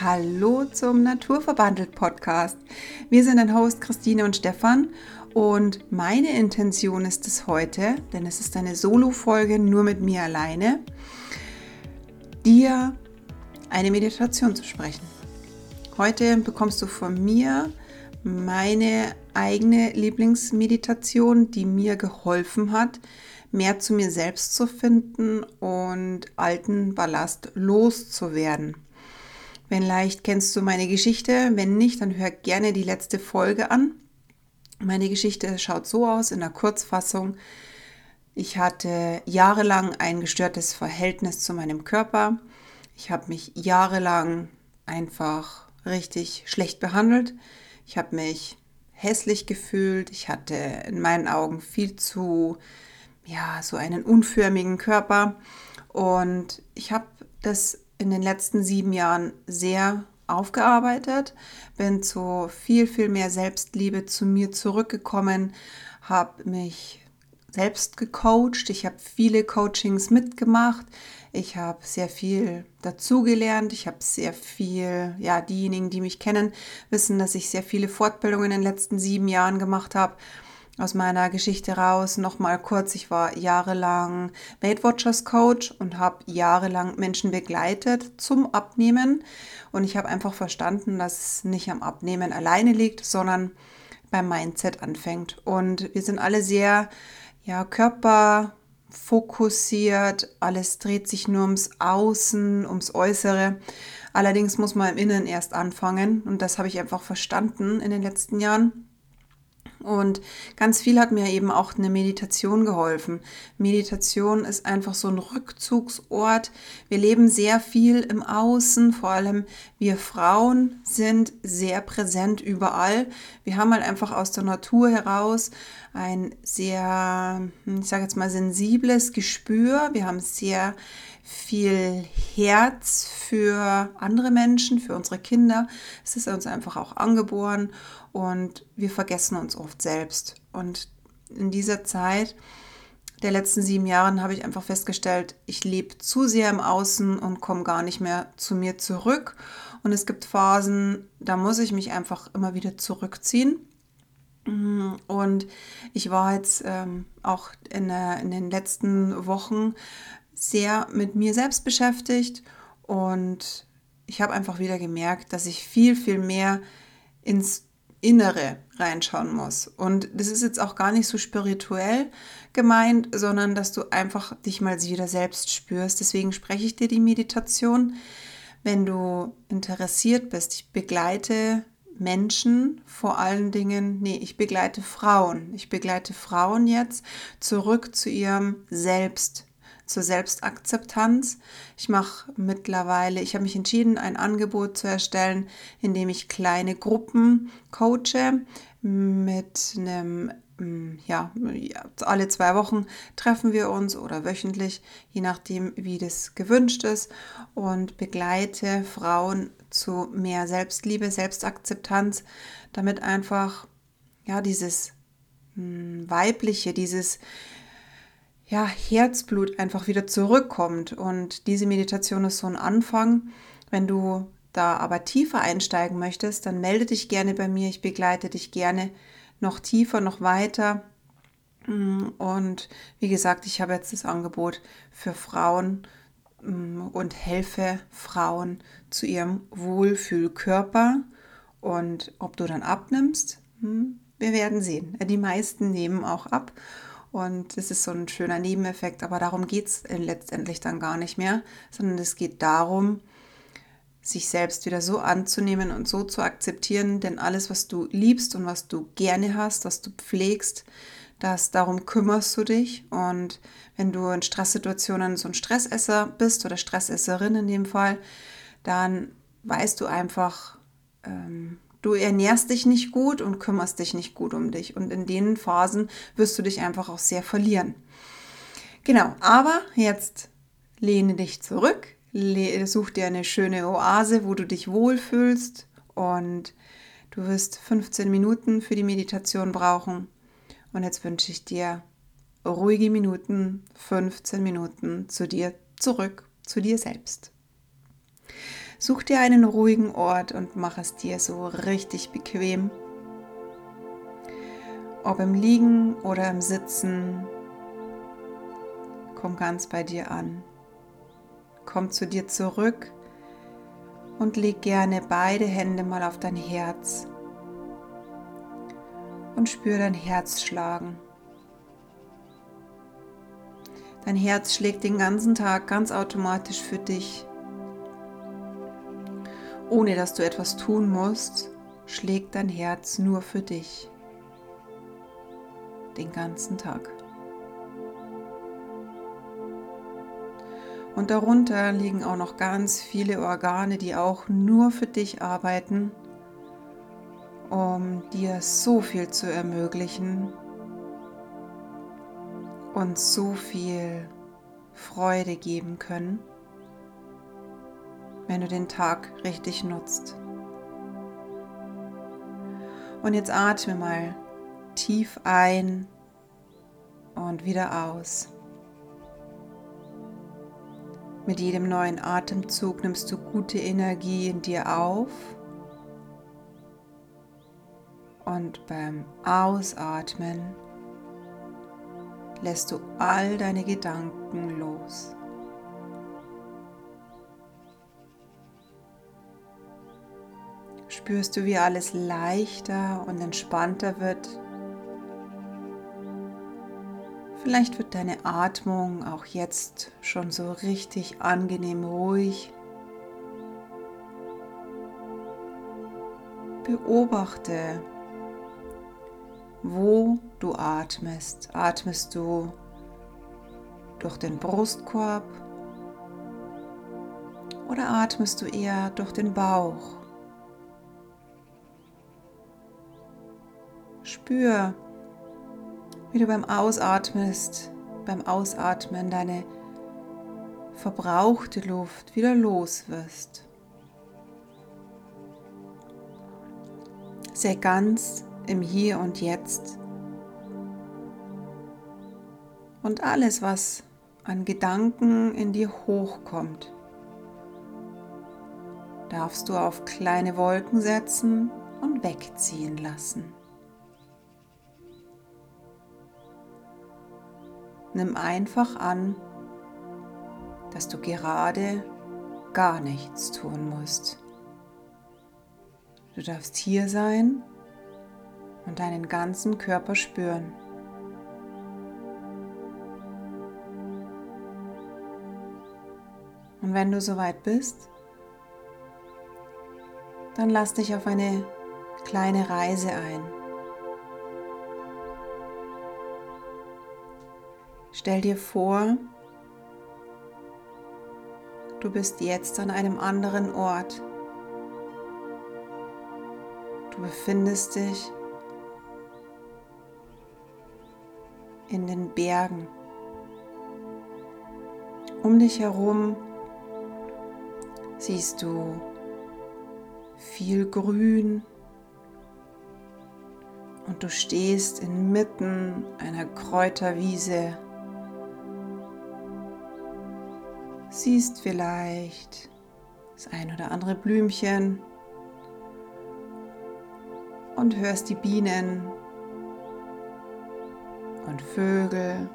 Hallo zum Naturverbandelt Podcast. Wir sind ein Host Christine und Stefan und meine Intention ist es heute, denn es ist eine Solo-Folge nur mit mir alleine, dir eine Meditation zu sprechen. Heute bekommst du von mir meine eigene Lieblingsmeditation, die mir geholfen hat, mehr zu mir selbst zu finden und alten Ballast loszuwerden. Wenn leicht kennst du meine Geschichte, wenn nicht, dann hör gerne die letzte Folge an. Meine Geschichte schaut so aus in der Kurzfassung. Ich hatte jahrelang ein gestörtes Verhältnis zu meinem Körper. Ich habe mich jahrelang einfach richtig schlecht behandelt. Ich habe mich hässlich gefühlt. Ich hatte in meinen Augen viel zu, ja, so einen unförmigen Körper. Und ich habe das in den letzten sieben Jahren sehr aufgearbeitet, bin zu viel, viel mehr Selbstliebe zu mir zurückgekommen, habe mich selbst gecoacht, ich habe viele Coachings mitgemacht, ich habe sehr viel dazugelernt, ich habe sehr viel, ja, diejenigen, die mich kennen, wissen, dass ich sehr viele Fortbildungen in den letzten sieben Jahren gemacht habe. Aus meiner Geschichte raus nochmal kurz, ich war jahrelang Weight Watchers Coach und habe jahrelang Menschen begleitet zum Abnehmen. Und ich habe einfach verstanden, dass es nicht am Abnehmen alleine liegt, sondern beim Mindset anfängt. Und wir sind alle sehr ja, körperfokussiert, alles dreht sich nur ums Außen, ums Äußere. Allerdings muss man im Innen erst anfangen und das habe ich einfach verstanden in den letzten Jahren. Und ganz viel hat mir eben auch eine Meditation geholfen. Meditation ist einfach so ein Rückzugsort. Wir leben sehr viel im Außen, vor allem wir Frauen sind sehr präsent überall. Wir haben halt einfach aus der Natur heraus ein sehr, ich sage jetzt mal, sensibles Gespür. Wir haben sehr viel Herz für andere Menschen, für unsere Kinder. Es ist uns einfach auch angeboren und wir vergessen uns oft selbst. Und in dieser Zeit der letzten sieben Jahren habe ich einfach festgestellt, ich lebe zu sehr im Außen und komme gar nicht mehr zu mir zurück. Und es gibt Phasen, da muss ich mich einfach immer wieder zurückziehen. Und ich war jetzt ähm, auch in, der, in den letzten Wochen sehr mit mir selbst beschäftigt und ich habe einfach wieder gemerkt, dass ich viel, viel mehr ins Innere reinschauen muss. Und das ist jetzt auch gar nicht so spirituell gemeint, sondern dass du einfach dich mal wieder selbst spürst. Deswegen spreche ich dir die Meditation. Wenn du interessiert bist, ich begleite Menschen, vor allen Dingen, nee, ich begleite Frauen. Ich begleite Frauen jetzt zurück zu ihrem Selbst zur Selbstakzeptanz. Ich mache mittlerweile, ich habe mich entschieden, ein Angebot zu erstellen, in dem ich kleine Gruppen coache mit einem mm, ja, alle zwei Wochen treffen wir uns oder wöchentlich, je nachdem, wie das gewünscht ist, und begleite Frauen zu mehr Selbstliebe, Selbstakzeptanz, damit einfach ja dieses mm, weibliche, dieses ja, Herzblut einfach wieder zurückkommt. Und diese Meditation ist so ein Anfang. Wenn du da aber tiefer einsteigen möchtest, dann melde dich gerne bei mir. Ich begleite dich gerne noch tiefer, noch weiter. Und wie gesagt, ich habe jetzt das Angebot für Frauen mm, und helfe Frauen zu ihrem Wohlfühlkörper. Und ob du dann abnimmst, hm, wir werden sehen. Die meisten nehmen auch ab. Und es ist so ein schöner Nebeneffekt, aber darum geht es letztendlich dann gar nicht mehr, sondern es geht darum, sich selbst wieder so anzunehmen und so zu akzeptieren, denn alles, was du liebst und was du gerne hast, was du pflegst, das darum kümmerst du dich. Und wenn du in Stresssituationen so ein Stressesser bist oder Stressesserin in dem Fall, dann weißt du einfach, ähm, du ernährst dich nicht gut und kümmerst dich nicht gut um dich. Und in den Phasen wirst du dich einfach auch sehr verlieren. Genau, aber jetzt lehne dich zurück, such dir eine schöne Oase, wo du dich wohlfühlst und du wirst 15 Minuten für die Meditation brauchen. Und jetzt wünsche ich dir ruhige Minuten, 15 Minuten zu dir zurück, zu dir selbst. Such dir einen ruhigen Ort und mach es dir so richtig bequem. Ob im Liegen oder im Sitzen, komm ganz bei dir an. Komm zu dir zurück und leg gerne beide Hände mal auf dein Herz und spür dein Herz schlagen. Dein Herz schlägt den ganzen Tag ganz automatisch für dich. Ohne dass du etwas tun musst, schlägt dein Herz nur für dich. Den ganzen Tag. Und darunter liegen auch noch ganz viele Organe, die auch nur für dich arbeiten, um dir so viel zu ermöglichen und so viel Freude geben können, wenn du den Tag richtig nutzt. Und jetzt atme mal tief ein und wieder aus. Mit jedem neuen Atemzug nimmst du gute Energie in dir auf und beim Ausatmen lässt du all deine Gedanken los. Spürst du, wie alles leichter und entspannter wird? Vielleicht wird deine Atmung auch jetzt schon so richtig angenehm ruhig. Beobachte, wo du atmest. Atmest du durch den Brustkorb oder atmest du eher durch den Bauch? Spür, wie du beim Ausatmest, beim Ausatmen deine verbrauchte Luft wieder los wirst. Sei ganz im Hier und Jetzt. Und alles, was an Gedanken in dir hochkommt, darfst du auf kleine Wolken setzen und wegziehen lassen. Nimm einfach an, dass du gerade gar nichts tun musst. Du darfst hier sein und deinen ganzen Körper spüren. Und wenn du soweit bist, dann lass dich auf eine kleine Reise ein. Stell dir vor, du bist jetzt an einem anderen Ort. Du befindest dich in den Bergen. Um dich herum siehst du viel Grün und du stehst inmitten einer Kräuterwiese. Siehst vielleicht das ein oder andere Blümchen und hörst die Bienen und Vögel.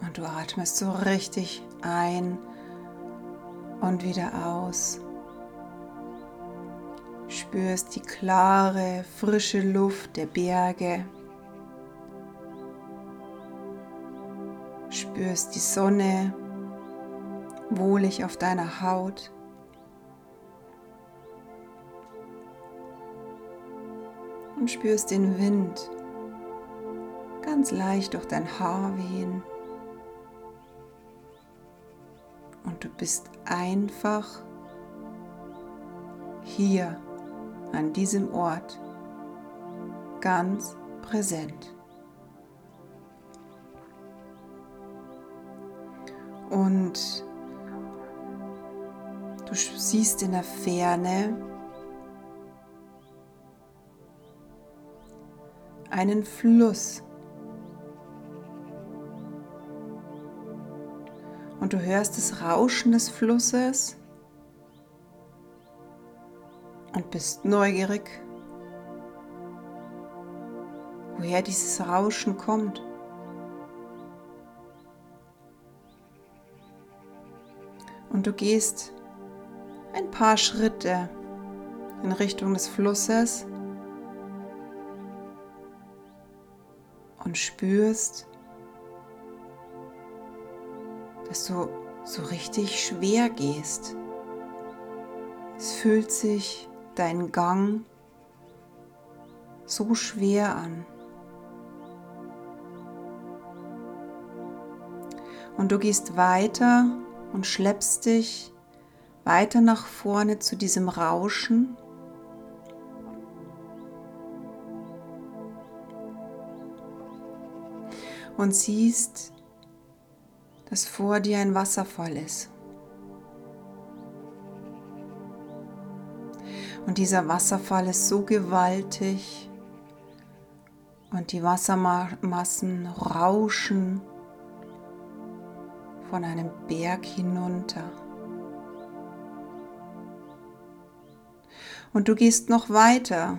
Und du atmest so richtig ein und wieder aus. Spürst die klare, frische Luft der Berge. Spürst die Sonne wohlig auf deiner Haut. und spürst den Wind ganz leicht durch dein Haar wehen. Und du bist einfach hier an diesem Ort ganz präsent. Und du siehst in der Ferne einen Fluss. Und du hörst das Rauschen des Flusses und bist neugierig, woher dieses Rauschen kommt. Und du gehst ein paar Schritte in Richtung des Flusses und spürst, dass du so richtig schwer gehst. Es fühlt sich dein Gang so schwer an. Und du gehst weiter und schleppst dich weiter nach vorne zu diesem Rauschen. Und siehst, dass vor dir ein Wasserfall ist. Und dieser Wasserfall ist so gewaltig und die Wassermassen rauschen von einem Berg hinunter. Und du gehst noch weiter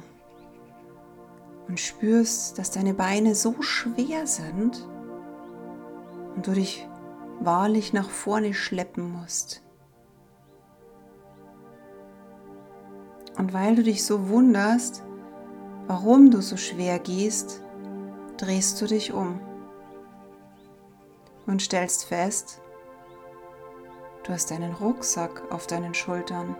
und spürst, dass deine Beine so schwer sind und du dich wahrlich nach vorne schleppen musst. Und weil du dich so wunderst, warum du so schwer gehst, drehst du dich um und stellst fest, Du hast einen Rucksack auf deinen Schultern.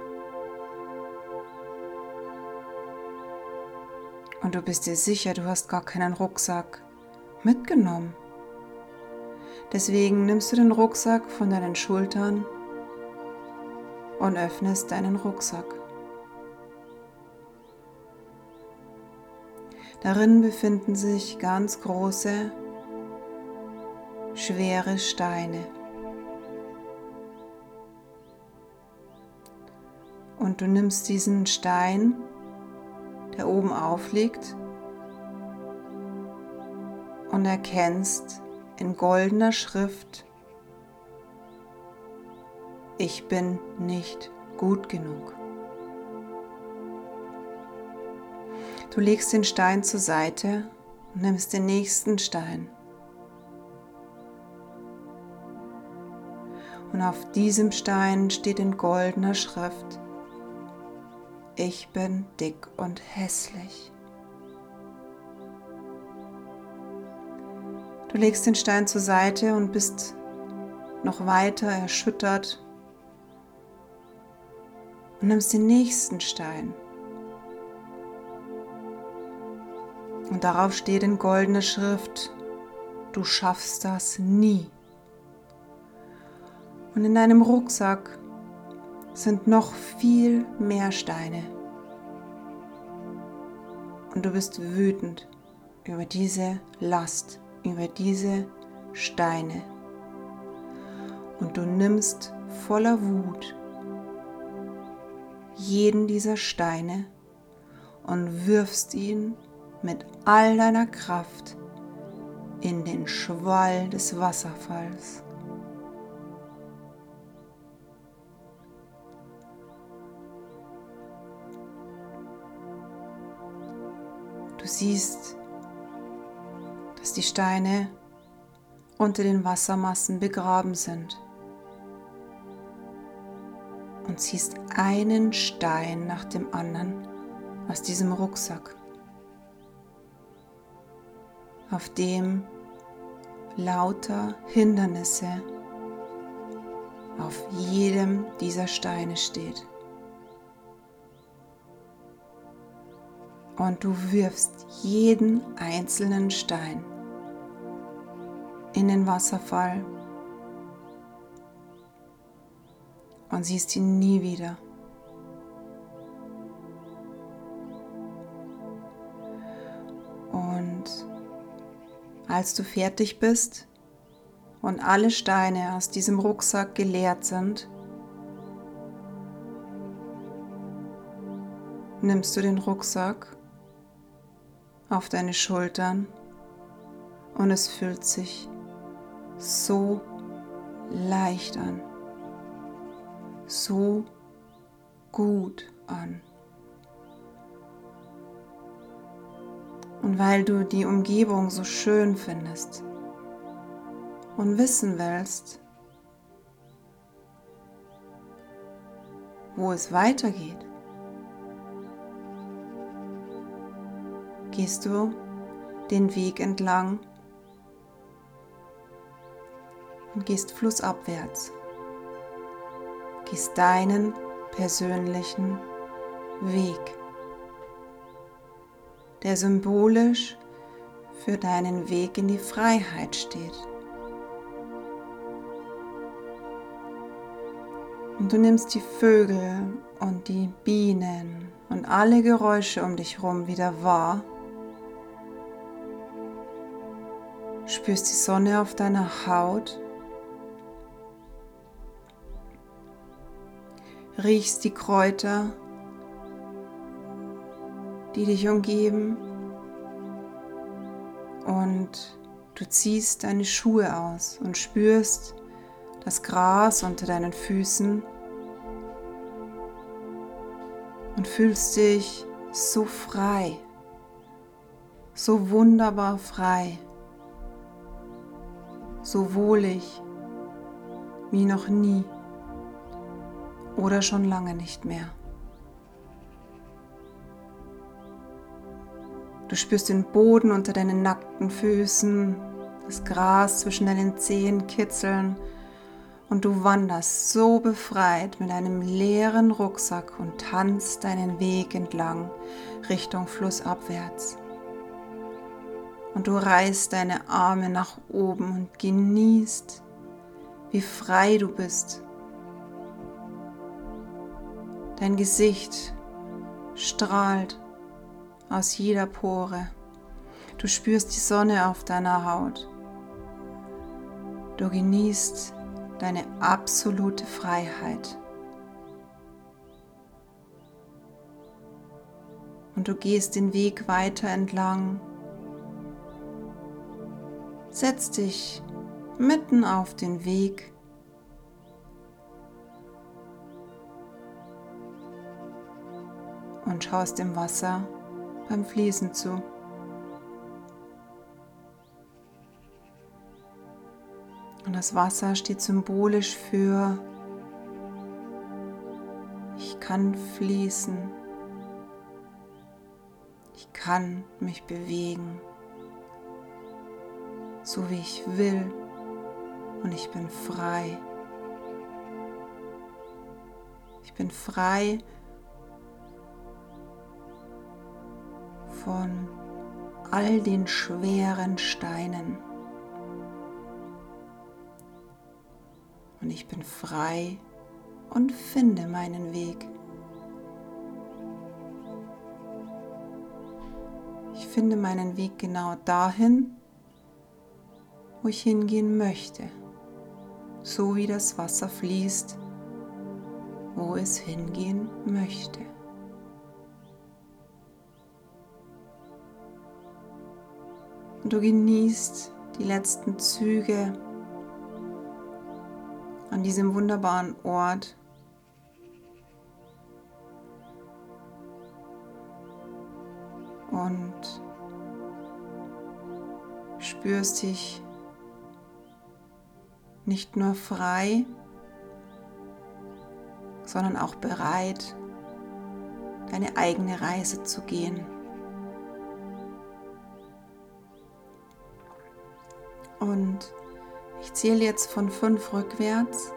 Und du bist dir sicher, du hast gar keinen Rucksack mitgenommen. Deswegen nimmst du den Rucksack von deinen Schultern und öffnest deinen Rucksack. Darin befinden sich ganz große, schwere Steine. Und du nimmst diesen Stein, der oben aufliegt, und erkennst in goldener Schrift, ich bin nicht gut genug. Du legst den Stein zur Seite und nimmst den nächsten Stein. Und auf diesem Stein steht in goldener Schrift, ich bin dick und hässlich. Du legst den Stein zur Seite und bist noch weiter erschüttert und nimmst den nächsten Stein. Und darauf steht in goldener Schrift, du schaffst das nie. Und in deinem Rucksack sind noch viel mehr Steine. Und du bist wütend über diese Last, über diese Steine. Und du nimmst voller Wut jeden dieser Steine und wirfst ihn mit all deiner Kraft in den Schwall des Wasserfalls. Du siehst, dass die Steine unter den Wassermassen begraben sind und ziehst einen Stein nach dem anderen aus diesem Rucksack, auf dem lauter Hindernisse auf jedem dieser Steine steht. Und du wirfst jeden einzelnen Stein in den Wasserfall und siehst ihn nie wieder. Und als du fertig bist und alle Steine aus diesem Rucksack geleert sind, nimmst du den Rucksack auf deine Schultern und es fühlt sich so leicht an, so gut an. Und weil du die Umgebung so schön findest und wissen willst, wo es weitergeht, gehst du den Weg entlang und gehst flussabwärts. Gehst deinen persönlichen Weg, der symbolisch für deinen Weg in die Freiheit steht. Und du nimmst die Vögel und die Bienen und alle Geräusche um dich herum wieder wahr. Spürst die Sonne auf deiner Haut riechst die Kräuter, die dich umgeben und du ziehst deine Schuhe aus und spürst das Gras unter deinen Füßen und fühlst dich so frei, so wunderbar frei, so wohlig wie noch nie oder schon lange nicht mehr. Du spürst den Boden unter deinen nackten Füßen, das Gras zwischen deinen Zehen kitzeln und du wanderst so befreit mit einem leeren Rucksack und tanzt deinen Weg entlang Richtung Flussabwärts. Und du reißt deine Arme nach oben und genießt, wie frei du bist Dein Gesicht strahlt aus jeder Pore. Du spürst die Sonne auf deiner Haut. Du genießt deine absolute Freiheit. Und du gehst den Weg weiter entlang. Setz dich mitten auf den Weg. Und schaust dem Wasser beim Fließen zu. Und das Wasser steht symbolisch für ich kann fließen, ich kann mich bewegen, so wie ich will und ich bin frei. Ich bin frei von all den schweren Steinen. Und ich bin frei und finde meinen Weg. Ich finde meinen Weg genau dahin, wo ich hingehen möchte, so wie das Wasser fließt, wo es hingehen möchte. Und du genießt die letzten Züge an diesem wunderbaren Ort. Und spürst dich nicht nur frei, sondern auch bereit, deine eigene Reise zu gehen. Und ich zähle jetzt von fünf rückwärts.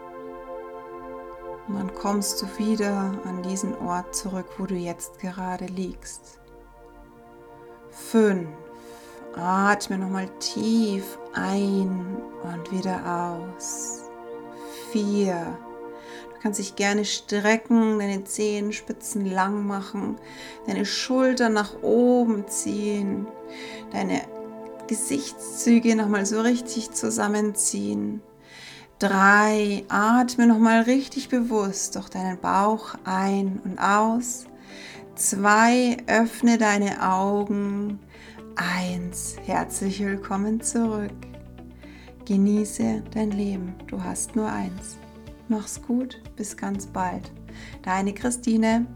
Und dann kommst du wieder an diesen Ort zurück, wo du jetzt gerade liegst. Fünf. Atme nochmal tief ein und wieder aus. Vier. Du kannst dich gerne strecken, deine Zehenspitzen lang machen, deine Schultern nach oben ziehen, deine Gesichtszüge nochmal so richtig zusammenziehen. Drei, atme nochmal richtig bewusst durch deinen Bauch ein und aus. Zwei, öffne deine Augen. Eins, herzlich willkommen zurück. Genieße dein Leben. Du hast nur eins. Mach's gut, bis ganz bald. Deine Christine.